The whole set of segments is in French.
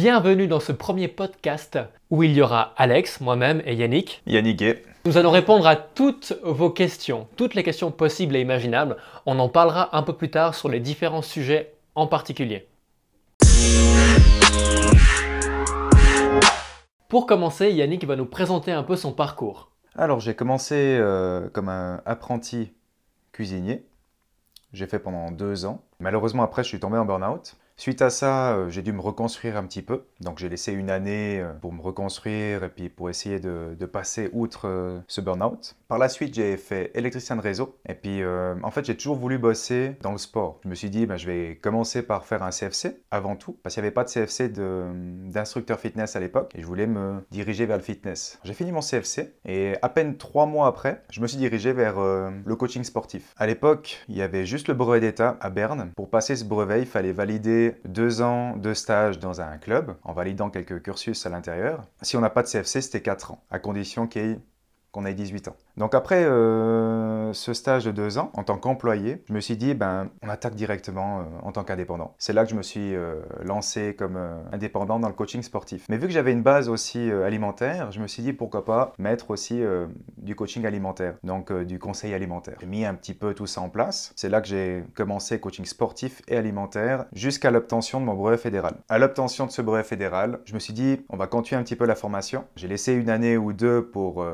Bienvenue dans ce premier podcast où il y aura Alex, moi-même et Yannick. Yannick Gay. Nous allons répondre à toutes vos questions, toutes les questions possibles et imaginables. On en parlera un peu plus tard sur les différents sujets en particulier. Pour commencer, Yannick va nous présenter un peu son parcours. Alors j'ai commencé euh, comme un apprenti cuisinier. J'ai fait pendant deux ans. Malheureusement après je suis tombé en burn-out. Suite à ça, euh, j'ai dû me reconstruire un petit peu. Donc j'ai laissé une année euh, pour me reconstruire et puis pour essayer de, passer outre euh, ce burn-out. Par la suite, j'ai fait électricien de réseau. Et puis en fait, j'ai toujours voulu bosser dans le sport. Je me suis dit, ben, je vais commencer par faire un CFC avant tout, parce qu'il n'y avait pas de CFC d'instructeur fitness à l'époque et je voulais me diriger vers le fitness. J'ai fini mon CFC et à peine trois mois après, je me suis dirigé vers le coaching sportif. À l'époque, il y avait juste le brevet d'État à Berne. Pour passer ce brevet, il fallait valider deux ans de stage dans un club en validant quelques cursus à l'intérieur. Si on n'a pas de CFC, c'était quatre ans, à condition qu'on ait 18 ans. Donc après euh, ce stage de deux ans, en tant qu'employé, je me suis dit, ben, on attaque directement euh, en tant qu'indépendant. C'est là que je me suis euh, lancé comme indépendant dans le coaching sportif. Mais vu que j'avais une base aussi alimentaire, je me suis dit, pourquoi pas mettre aussi du coaching alimentaire, donc du conseil alimentaire. J'ai mis un petit peu tout ça en place. C'est là que j'ai commencé coaching sportif et alimentaire jusqu'à l'obtention de mon brevet fédéral. À l'obtention de ce brevet fédéral, je me suis dit, on va continuer un petit peu la formation. J'ai laissé une année ou deux pour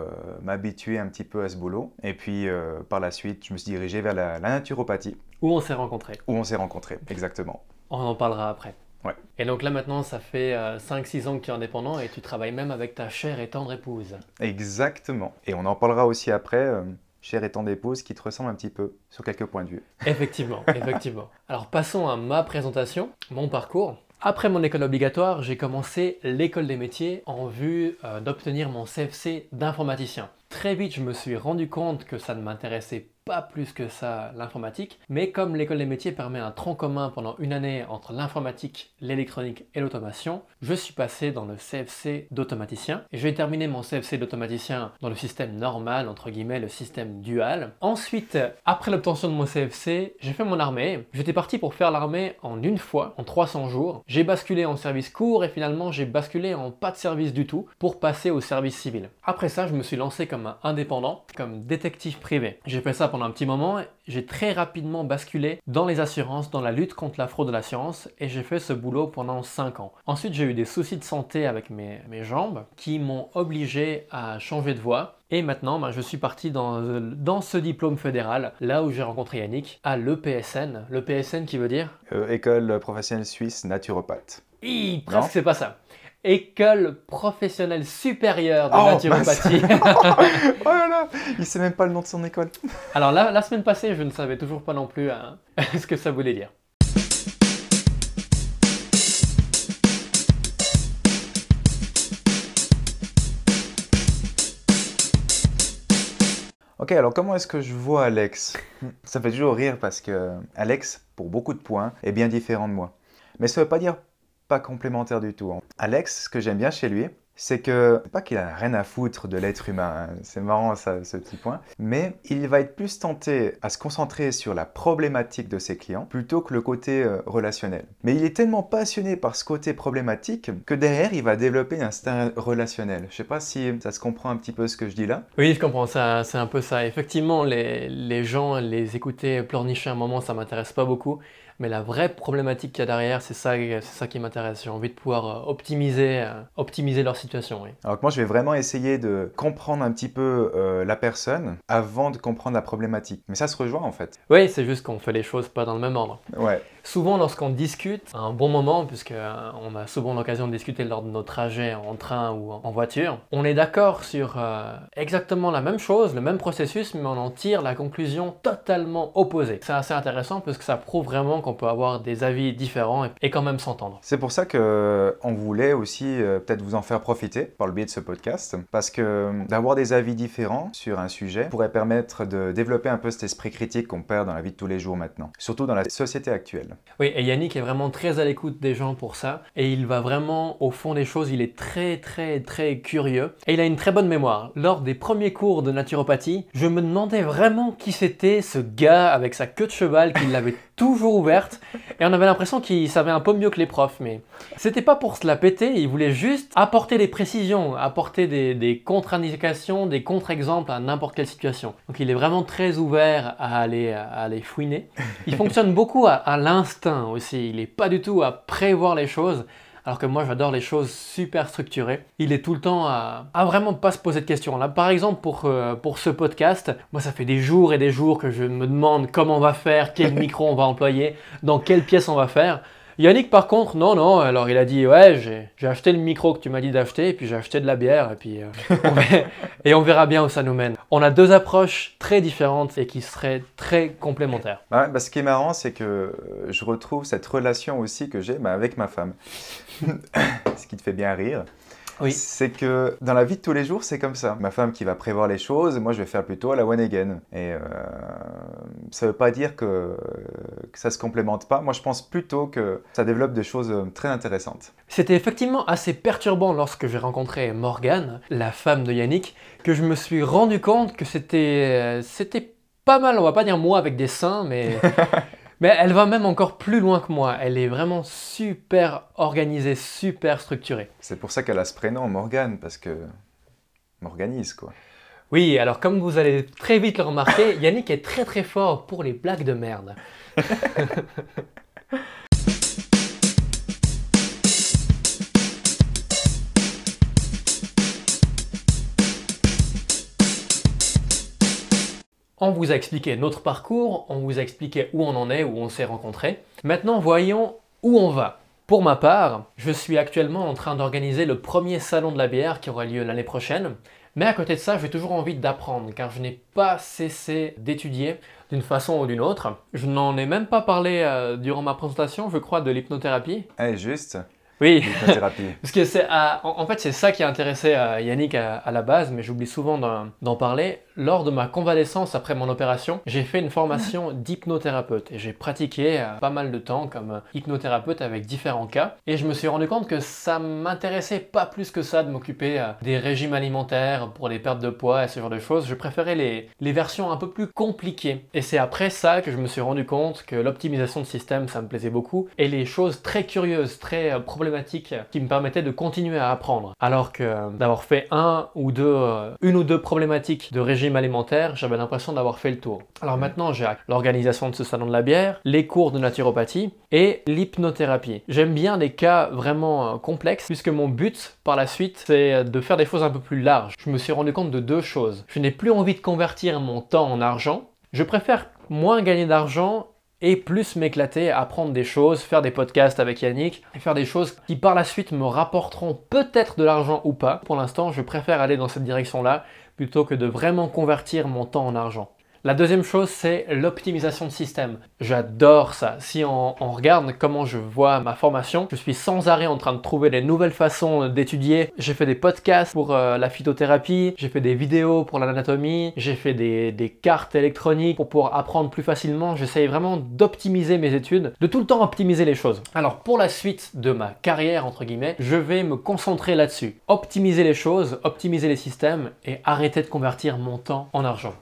m'habituer un petit peu à ce boulot. Et puis euh, par la suite, je me suis dirigé vers la, naturopathie. Où on s'est rencontrés. Où on s'est rencontrés, exactement. On en parlera après. Ouais. Et donc là maintenant, ça fait 5-6 euh, ans que tu es indépendant et tu travailles même avec ta chère et tendre épouse. Exactement. Et on en parlera aussi après. Euh, chère et tendre épouse qui te ressemble un petit peu sur quelques points de vue. Effectivement, effectivement. Alors passons à ma présentation, mon parcours. Après mon école obligatoire, j'ai commencé l'école des métiers en vue d'obtenir mon CFC d'informaticien. Très vite, je me suis rendu compte que ça ne m'intéressait pas plus que ça l'informatique, mais comme l'école des métiers permet un tronc commun pendant une année entre l'informatique, l'électronique et l'automation, je suis passé dans le CFC d'automaticien et j'ai terminé mon CFC d'automaticien dans le système normal, entre guillemets le système dual. Ensuite, après l'obtention de mon CFC, j'ai fait mon armée. J'étais parti pour faire l'armée en une fois, en 300 jours. J'ai basculé en service court et finalement j'ai basculé en pas de service du tout pour passer au service civil. Après ça, je me suis lancé comme indépendant, comme détective privé. J'ai fait ça pendant un petit moment, j'ai très rapidement basculé dans les assurances, dans la lutte contre la fraude de l'assurance, et j'ai fait ce boulot pendant 5 ans. Ensuite, j'ai eu des soucis de santé avec mes, jambes qui m'ont obligé à changer de voie. Et maintenant, ben, je suis parti dans, dans, ce diplôme fédéral, là où j'ai rencontré Yannick, à l'EPSN. L'EPSN qui veut dire euh, École professionnelle suisse naturopathe. presque c'est pas ça. École professionnelle supérieure de oh, naturopathie. oh là là, il sait même pas le nom de son école. Alors là, la semaine passée, je ne savais toujours pas non plus hein, ce que ça voulait dire. Ok, alors comment est-ce que je vois Alex? Ça fait toujours rire parce que Alex, pour beaucoup de points, est bien différent de moi. Mais ça ne veut pas dire pas complémentaire du tout. Hein. Alex, ce que j'aime bien chez lui, c'est que, pas qu'il a rien à foutre de l'être humain, hein. c'est marrant ce petit point, mais il va être plus tenté à se concentrer sur la problématique de ses clients plutôt que le côté euh, relationnel. Mais il est tellement passionné par ce côté problématique que derrière il va développer un instinct relationnel. Je sais pas si ça se comprend un petit peu ce que je dis là. Oui, je comprends, ça, c'est un peu ça. Effectivement, les, les gens, les écouter pleurnicher un moment, ça m'intéresse pas beaucoup. Mais la vraie problématique qu'il y a derrière, c'est ça, c'est ça qui m'intéresse. J'ai envie de pouvoir euh, optimiser, euh, optimiser leur situation. Oui. Alors que moi, je vais vraiment essayer de comprendre un petit peu euh, la personne avant de comprendre la problématique. Mais ça se rejoint en fait. Oui, c'est juste qu'on fait les choses pas dans le même ordre. Ouais. Souvent, lorsqu'on discute, un bon moment, puisque on a souvent l'occasion de discuter lors de nos trajets en train ou en voiture, on est d'accord sur exactement la même chose, le même processus, mais on en tire la conclusion totalement opposée. C'est assez intéressant parce que ça prouve vraiment qu'on peut avoir des avis différents et, quand même s'entendre. C'est pour ça que on voulait aussi euh, peut-être vous en faire profiter par le biais de ce podcast, parce que euh, d'avoir des avis différents sur un sujet pourrait permettre de développer un peu cet esprit critique qu'on perd dans la vie de tous les jours maintenant, surtout dans la société actuelle. Oui, et Yannick est vraiment très à l'écoute des gens pour ça, et il va vraiment au fond des choses, il est très très très curieux, et il a une très bonne mémoire. Lors des premiers cours de naturopathie, je me demandais vraiment qui c'était ce gars avec sa queue de cheval qui l'avait toujours ouverte. Et on avait l'impression qu'il savait un peu mieux que les profs. Mais c'était pas pour se la péter, il voulait juste apporter des précisions, apporter des, contre-indications, des contre-exemples à n'importe quelle situation. Donc il est vraiment très ouvert à aller, à aller fouiner. Il fonctionne beaucoup à, à l'instinct aussi. Il n'est pas du tout à prévoir les choses alors que moi j'adore les choses super structurées. Il est tout le temps à, vraiment pas se poser de questions. Là, par exemple, pour, euh, pour ce podcast, moi ça fait des jours et des jours que je me demande comment on va faire, quel micro on va employer, dans quelle pièce on va faire. Yannick, par contre, non, non. Alors, il a dit Ouais, j'ai acheté le micro que tu m'as dit d'acheter, et puis j'ai acheté de la bière, et puis euh, on verra, et on verra bien où ça nous mène. On a deux approches très différentes et qui seraient très complémentaires. Bah, ce qui est marrant, c'est que je retrouve cette relation aussi que j'ai bah, avec ma femme. ce qui te fait bien rire. Oui. C'est que dans la vie de tous les jours, c'est comme ça. Ma femme qui va prévoir les choses, moi je vais faire plutôt à la one again. Et euh, ça ne veut pas dire que, que ça se complémente pas. Moi je pense plutôt que ça développe des choses euh, très intéressantes. C'était effectivement assez perturbant lorsque j'ai rencontré Morgane, la femme de Yannick, que je me suis rendu compte que c'était, euh, c'était pas mal, on va pas dire moi avec des seins, mais Mais elle va même encore plus loin que moi. Elle est vraiment super organisée, super structurée. C'est pour ça qu'elle a ce prénom, Morgane, parce que m'organise quoi. Oui, alors comme vous allez très vite le remarquer, Yannick est très très fort pour les blagues de merde. On vous a expliqué notre parcours, on vous a expliqué où on en est, où on s'est rencontrés. Maintenant, voyons où on va. Pour ma part, je suis actuellement en train d'organiser le premier salon de la bière qui aura lieu l'année prochaine. Mais à côté de ça, j'ai toujours envie d'apprendre car je n'ai pas cessé d'étudier d'une façon ou d'une autre. Je n'en ai même pas parlé euh, durant ma présentation, je crois, de l'hypnothérapie. Eh, juste. Oui, parce que c'est en, fait c'est ça qui a intéressé à Yannick à, à la base, mais j'oublie souvent d'en parler. Lors de ma convalescence après mon opération, j'ai fait une formation d'hypnothérapeute et j'ai pratiqué euh, pas mal de temps comme euh, hypnothérapeute avec différents cas. Et je me suis rendu compte que ça m'intéressait pas plus que ça de m'occuper euh, des régimes alimentaires pour les pertes de poids et ce genre de choses. Je préférais les, les versions un peu plus compliquées. Et c'est après ça que je me suis rendu compte que l'optimisation de système ça me plaisait beaucoup. Et les choses très curieuses, très problématiques qui me permettaient de continuer à apprendre. Alors que d'avoir fait un ou deux, une ou deux problématiques de régime alimentaire, j'avais l'impression d'avoir fait le tour. Alors maintenant, j'ai l'organisation de ce salon de la bière, les cours de naturopathie et l'hypnothérapie. J'aime bien les cas vraiment euh, complexes puisque mon but par la suite, c'est de faire des choses un peu plus larges. Je me suis rendu compte de deux choses. Je n'ai plus envie de convertir mon temps en argent. Je préfère moins gagner d'argent et plus m'éclater, apprendre des choses, faire des podcasts avec Yannick, et faire des choses qui par la suite me rapporteront peut-être de l'argent ou pas. Pour l'instant, je préfère aller dans cette direction-là plutôt que de vraiment convertir mon temps en argent. La deuxième chose, c'est l'optimisation de système. J'adore ça. Si on, regarde comment je vois ma formation, je suis sans arrêt en train de trouver des nouvelles façons d'étudier. J'ai fait des podcasts pour euh, la phytothérapie, j'ai fait des vidéos pour l'anatomie, j'ai fait des, des, cartes électroniques pour pouvoir apprendre plus facilement. J'essaye vraiment d'optimiser mes études, de tout le temps optimiser les choses. Alors pour la suite de ma carrière, entre guillemets, je vais me concentrer là-dessus. Optimiser les choses, optimiser les systèmes et arrêter de convertir mon temps en argent.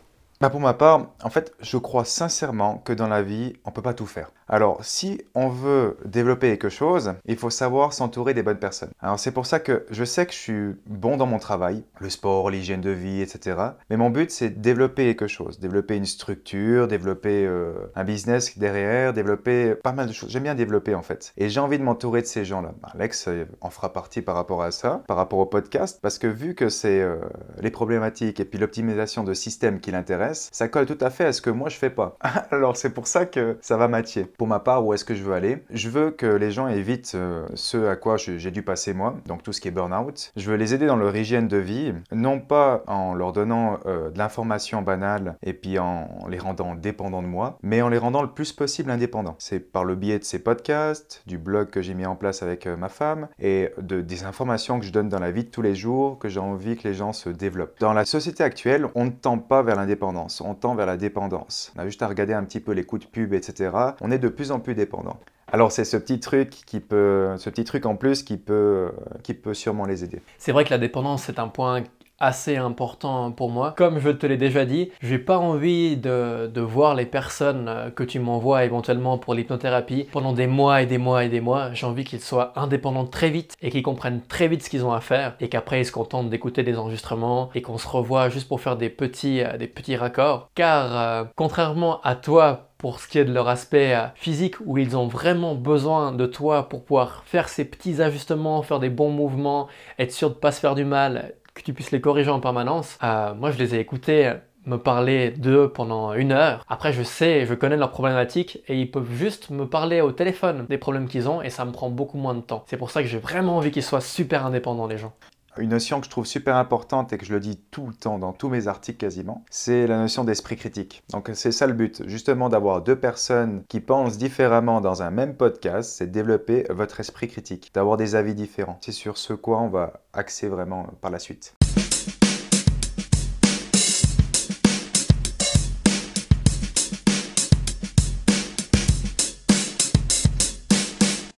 Bah pour ma part, en fait, je crois sincèrement que dans la vie, on ne peut pas tout faire. Alors, si on veut développer quelque chose, il faut savoir s'entourer des bonnes personnes. Alors, c'est pour ça que je sais que je suis bon dans mon travail, le sport, l'hygiène de vie, etc. Mais mon but, c'est développer quelque chose, développer une structure, développer euh, un business derrière, développer pas mal de choses. J'aime bien développer, en fait. Et j'ai envie de m'entourer de ces gens-là. Bah, Alex euh, en fera partie par rapport à ça, par rapport au podcast, parce que vu que c'est euh, les problématiques et puis l'optimisation de systèmes qui l'intéressent, ça colle tout à fait à ce que moi je fais pas. Alors c'est pour ça que ça va matcher. Pour ma part, où est-ce que je veux aller? Je veux que les gens évitent euh, ce à quoi j'ai dû passer moi, donc tout ce qui est burn-out. Je veux les aider dans leur hygiène de vie, non pas en leur donnant euh, de l'information banale et puis en les rendant dépendants de moi, mais en les rendant le plus possible indépendants. C'est par le biais de ces podcasts, du blog que j'ai mis en place avec euh, ma femme et de, des informations que je donne dans la vie de tous les jours que j'ai envie que les gens se développent. Dans la société actuelle, on ne tend pas vers l'indépendance on tend vers la dépendance. On a juste à regarder un petit peu les coups de pub, etc. On est de plus en plus dépendant. Alors c'est ce petit truc qui peut, ce petit truc en plus qui peut, qui peut sûrement les aider. C'est vrai que la dépendance c'est un point assez important pour moi. Comme je te l'ai déjà dit, j'ai pas envie de, de, voir les personnes euh, que tu m'envoies éventuellement pour l'hypnothérapie pendant des mois et des mois et des mois. J'ai envie qu'ils soient indépendants très vite et qu'ils comprennent très vite ce qu'ils ont à faire et qu'après ils se contentent d'écouter des enregistrements et qu'on se revoit juste pour faire des petits, euh, des petits raccords. Car euh, contrairement à toi pour ce qui est de leur aspect physique où ils ont vraiment besoin de toi pour pouvoir faire ces petits ajustements, faire des bons mouvements, être sûr de ne pas se faire du mal, que tu puisses les corriger en permanence. Euh, moi, je les ai écoutés me parler d'eux pendant une heure. Après, je sais, je connais leurs problématiques et ils peuvent juste me parler au téléphone des problèmes qu'ils ont et ça me prend beaucoup moins de temps. C'est pour ça que j'ai vraiment envie qu'ils soient super indépendants, les gens. Une notion que je trouve super importante et que je le dis tout le temps dans tous mes articles quasiment, c'est la notion d'esprit critique. Donc c'est ça le but, justement d'avoir deux personnes qui pensent différemment dans un même podcast, c'est développer votre esprit critique, d'avoir des avis différents. C'est sur ce quoi on va axer vraiment par la suite.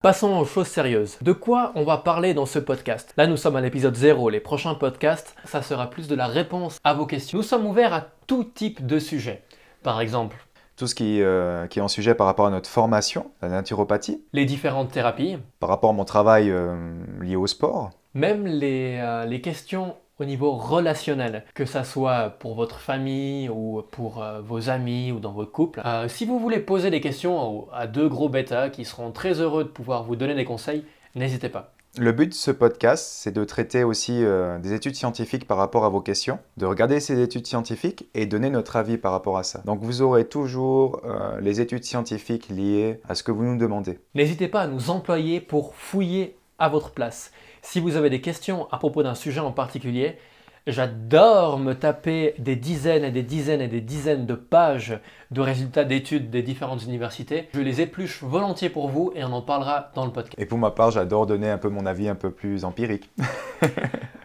Passons aux choses sérieuses. De quoi on va parler dans ce podcast? Là, nous sommes à l'épisode 0. Les prochains podcasts, ça sera plus de la réponse à vos questions. Nous sommes ouverts à tout type de sujet. Par exemple, tout ce qui, euh, qui, est en sujet par rapport à notre formation, la naturopathie. Les différentes thérapies. Par rapport à mon travail euh, lié au sport. Même les, euh, les questions au niveau relationnel, que ça soit pour votre famille ou pour euh, vos amis ou dans votre couple. Euh, si vous voulez poser des questions à deux gros bêtas qui seront très heureux de pouvoir vous donner des conseils, n'hésitez pas. Le but de ce podcast, c'est de traiter aussi euh, des études scientifiques par rapport à vos questions, de regarder ces études scientifiques et donner notre avis par rapport à ça. Donc vous aurez toujours les études scientifiques liées à ce que vous nous demandez. N'hésitez pas à nous employer pour fouiller à votre place. Si vous avez des questions à propos d'un sujet en particulier, j'adore me taper des dizaines et des dizaines et des dizaines de pages de résultats d'études des différentes universités. Je les épluche volontiers pour vous et on en parlera dans le podcast. Et pour ma part, j'adore donner un peu mon avis un peu plus empirique.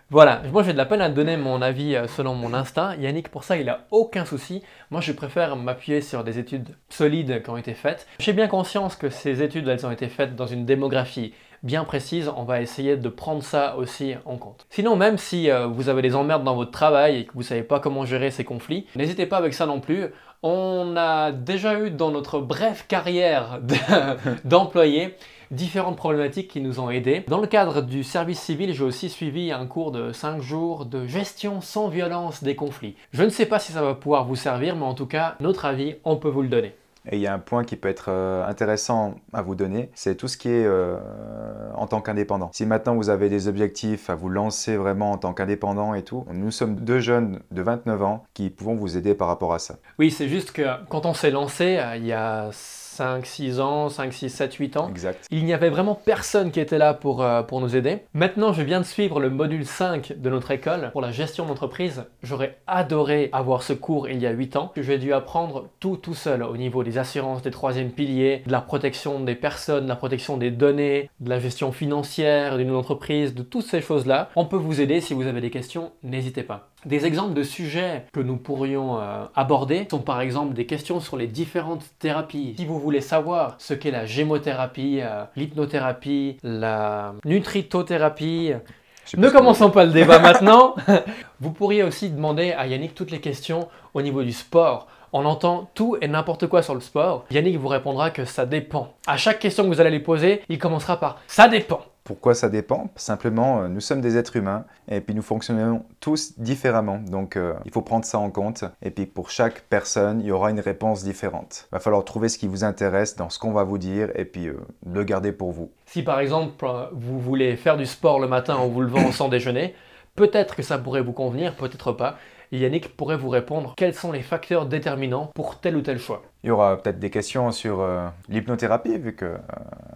Voilà, moi j'ai de la peine à donner mon avis euh, selon mon instinct. Yannick, pour ça, il a aucun souci. Moi, je préfère m'appuyer sur des études solides qui ont été faites. J'ai bien conscience que ces études, elles ont été faites dans une démographie bien précise, on va essayer de prendre ça aussi en compte. Sinon, même si euh, vous avez des emmerdes dans votre travail et que vous ne savez pas comment gérer ces conflits, n'hésitez pas avec ça non plus. On a déjà eu dans notre brève carrière d'employés différentes problématiques qui nous ont aidés. Dans le cadre du service civil, j'ai aussi suivi un cours de 5 jours de gestion sans violence des conflits. Je ne sais pas si ça va pouvoir vous servir, mais en tout cas, notre avis, on peut vous le donner. Et il y a un point qui peut être euh, intéressant à vous donner, c'est tout ce qui est euh, en tant qu'indépendant. Si maintenant vous avez des objectifs à vous lancer vraiment en tant qu'indépendant et tout, nous sommes deux jeunes de 29 ans qui pouvons vous aider par rapport à ça. Oui, c'est juste que quand on s'est lancé, euh, il y a 5, 6 ans, 5, 6, 7, 8 ans. Exact. Il n'y avait vraiment personne qui était là pour, euh, pour nous aider. Maintenant, je viens de suivre le module 5 de notre école pour la gestion d'entreprise. J'aurais adoré avoir ce cours il y a 8 ans. J'ai dû apprendre tout tout seul au niveau des assurances, des troisièmes piliers, de la protection des personnes, de la protection des données, de la gestion financière d'une entreprise, de toutes ces choses-là. On peut vous aider si vous avez des questions, n'hésitez pas. Des exemples de sujets que nous pourrions euh, aborder sont par exemple des questions sur les différentes thérapies. Si vous voulez savoir ce qu'est la gémothérapie, euh, l'hypnothérapie, la nutritothérapie, ne commençons pas le débat maintenant. vous pourriez aussi demander à Yannick toutes les questions au niveau du sport. On entend tout et n'importe quoi sur le sport. Yannick vous répondra que ça dépend. À chaque question que vous allez lui poser, il commencera par ça dépend. Pourquoi ça dépend? Simplement, euh, nous sommes des êtres humains et puis nous fonctionnons tous différemment. Donc euh, il faut prendre ça en compte. Et puis pour chaque personne, il y aura une réponse différente. Il va falloir trouver ce qui vous intéresse dans ce qu'on va vous dire et puis euh, le garder pour vous. Si par exemple vous voulez faire du sport le matin en vous levant sans déjeuner, peut-être que ça pourrait vous convenir, peut-être pas. Yannick pourrait vous répondre quels sont les facteurs déterminants pour tel ou tel choix? Il y aura peut-être des questions sur euh, l'hypnothérapie, vu que euh,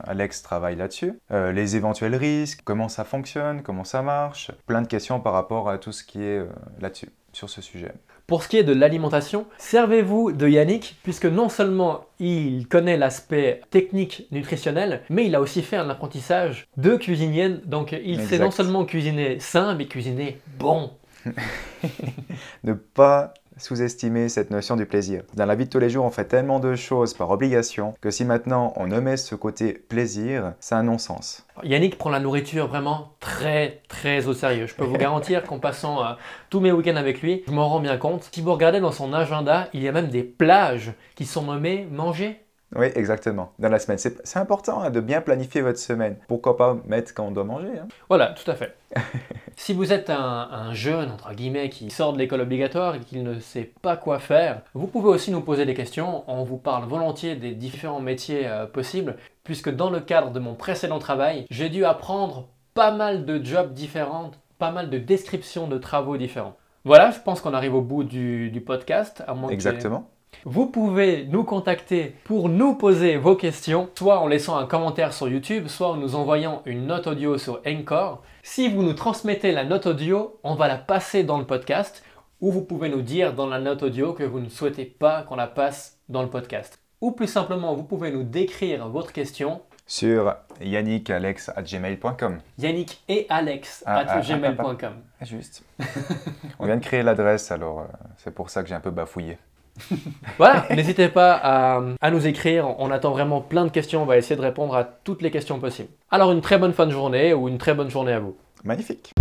Alex travaille là-dessus, euh, les éventuels risques, comment ça fonctionne, comment ça marche, plein de questions par rapport à tout ce qui est là-dessus, sur ce sujet. Pour ce qui est de l'alimentation, servez-vous de Yannick, puisque non seulement il connaît l'aspect technique nutritionnel, mais il a aussi fait un apprentissage de cuisinienne, donc il sait non seulement cuisiner sain, mais cuisiner bon. ne pas sous-estimer cette notion du plaisir. Dans la vie de tous les jours, on fait tellement de choses par obligation que si maintenant on omet ce côté plaisir, c'est un non-sens. Yannick prend la nourriture vraiment très très au sérieux. Je peux vous garantir qu'en passant euh, tous mes week-ends avec lui, je m'en rends bien compte. Si vous regardez dans son agenda, il y a même des plages qui sont nommées manger. Oui, exactement. Dans la semaine. C'est important hein, de bien planifier votre semaine. Pourquoi pas mettre quand on doit manger hein. Voilà, tout à fait. si vous êtes un, un jeune, entre guillemets, qui sort de l'école obligatoire et qui ne sait pas quoi faire, vous pouvez aussi nous poser des questions. On vous parle volontiers des différents métiers euh, possibles, puisque dans le cadre de mon précédent travail, j'ai dû apprendre pas mal de jobs différents, pas mal de descriptions de travaux différents. Voilà, je pense qu'on arrive au bout du, du podcast. À moins que- Exactement. Vous pouvez nous contacter pour nous poser vos questions, soit en laissant un commentaire sur YouTube, soit en nous envoyant une note audio sur Encore. Si vous nous transmettez la note audio, on va la passer dans le podcast, ou vous pouvez nous dire dans la note audio que vous ne souhaitez pas qu'on la passe dans le podcast. Ou plus simplement, vous pouvez nous décrire votre question, Sur yannickalex.gmail.com. Yannick et Alex Ah, ah, at ah, gmail.com. Juste. on vient de créer l'adresse, alors euh, c'est pour ça que j'ai un peu bafouillé. Voilà, n'hésitez pas à, nous écrire, on attend vraiment plein de questions, on va essayer de répondre à toutes les questions possibles. Alors une très bonne fin de journée ou une très bonne journée à vous. Magnifique.